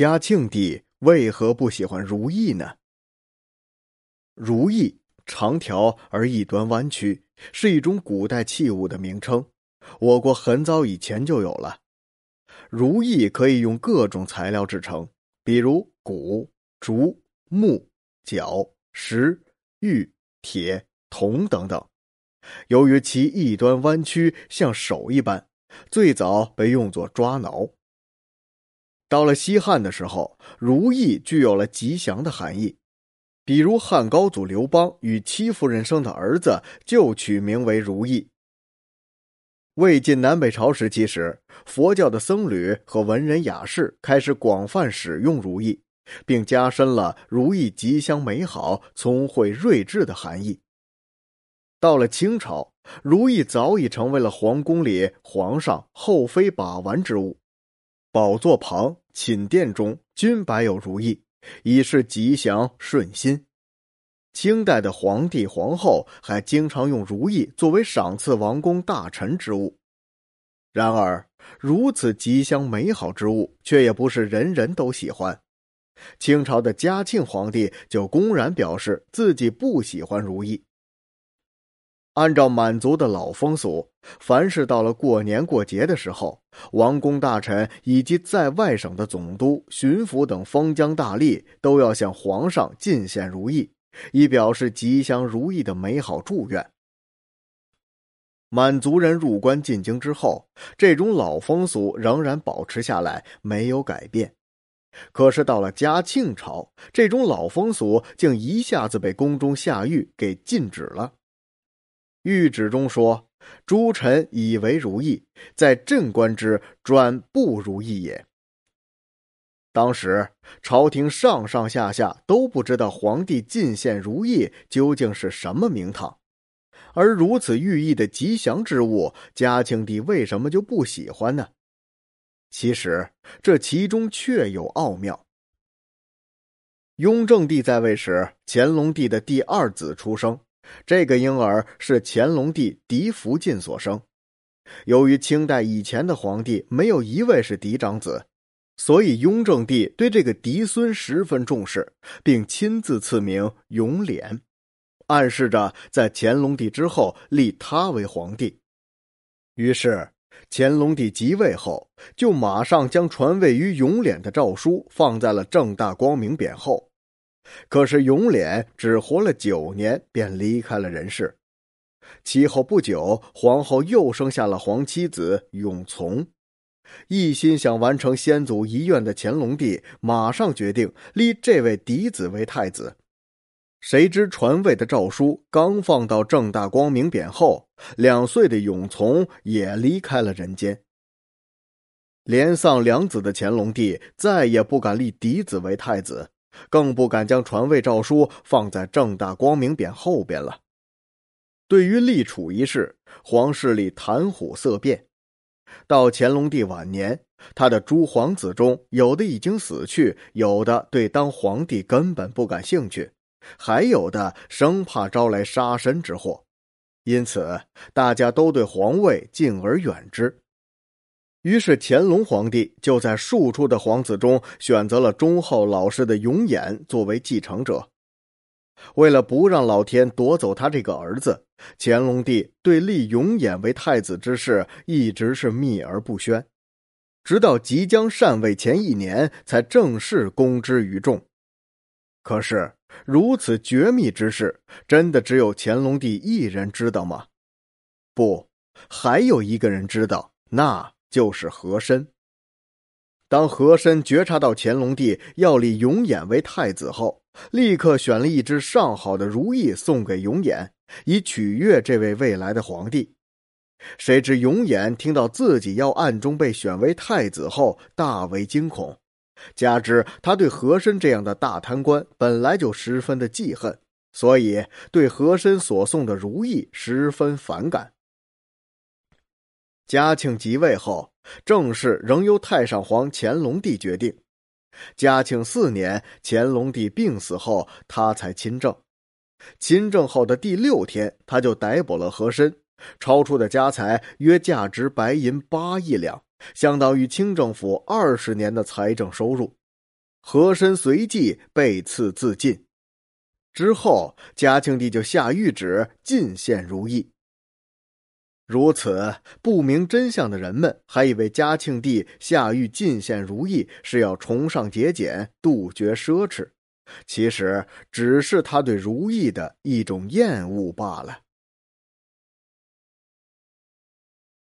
嘉庆帝为何不喜欢如意呢？如意长条而一端弯曲，是一种古代器物的名称。我国很早以前就有了。如意可以用各种材料制成，比如骨、竹、木、角、石、玉、铁、铜等等。由于其一端弯曲，像手一般，最早被用作抓挠。到了西汉的时候，如意具有了吉祥的含义，比如汉高祖刘邦与戚夫人生的儿子就取名为如意。魏晋南北朝时期时，佛教的僧侣和文人雅士开始广泛使用如意，并加深了如意吉祥美好、聪慧睿智的含义。到了清朝，如意早已成为了皇宫里皇上、后妃把玩之物。宝座旁、寝殿中均摆有如意，以示吉祥顺心。清代的皇帝、皇后还经常用如意作为赏赐王公大臣之物。然而，如此吉祥美好之物，却也不是人人都喜欢。清朝的嘉庆皇帝就公然表示自己不喜欢如意。按照满族的老风俗，凡是到了过年过节的时候，王公大臣以及在外省的总督、巡抚等封疆大吏都要向皇上进献如意，以表示吉祥如意的美好祝愿。满族人入关进京之后，这种老风俗仍然保持下来，没有改变。可是到了嘉庆朝，这种老风俗竟一下子被宫中下谕给禁止了。谕旨中说：“诸臣以为如意，在朕观之，专不如意也。”当时朝廷上上下下都不知道皇帝进献如意究竟是什么名堂，而如此寓意的吉祥之物，嘉庆帝为什么就不喜欢呢？其实这其中确有奥妙。雍正帝在位时，乾隆帝的第二子出生。这个婴儿是乾隆帝嫡福晋所生。由于清代以前的皇帝没有一位是嫡长子，所以雍正帝对这个嫡孙十分重视，并亲自赐名永琏，暗示着在乾隆帝之后立他为皇帝。于是，乾隆帝即位后，就马上将传位于永琏的诏书放在了正大光明匾后。可是永琏只活了九年，便离开了人世。其后不久，皇后又生下了皇七子永琮。一心想完成先祖遗愿的乾隆帝，马上决定立这位嫡子为太子。谁知传位的诏书刚放到正大光明匾后，两岁的永琮也离开了人间。连丧两子的乾隆帝再也不敢立嫡子为太子。更不敢将传位诏书放在正大光明匾后边了。对于立储一事，皇室里谈虎色变。到乾隆帝晚年，他的诸皇子中，有的已经死去，有的对当皇帝根本不感兴趣，还有的生怕招来杀身之祸，因此大家都对皇位敬而远之。于是乾隆皇帝就在庶出的皇子中选择了忠厚老实的永琰作为继承者。为了不让老天夺走他这个儿子，乾隆帝对立永琰为太子之事一直是秘而不宣，直到即将禅位前一年才正式公之于众。可是如此绝密之事，真的只有乾隆帝一人知道吗？不，还有一个人知道，那。就是和珅。当和珅觉察到乾隆帝要立永琰为太子后，立刻选了一只上好的如意送给永琰，以取悦这位未来的皇帝。谁知永琰听到自己要暗中被选为太子后，大为惊恐，加之他对和珅这样的大贪官本来就十分的记恨，所以对和珅所送的如意十分反感。嘉庆即位后，政事仍由太上皇乾隆帝决定。嘉庆四年，乾隆帝病死后，他才亲政。亲政后的第六天，他就逮捕了和珅，超出的家财约价值白银八亿两，相当于清政府二十年的财政收入。和珅随即被赐自尽。之后，嘉庆帝就下谕旨进献如意。如此不明真相的人们，还以为嘉庆帝下狱进献如意是要崇尚节俭、杜绝奢侈，其实只是他对如意的一种厌恶罢了。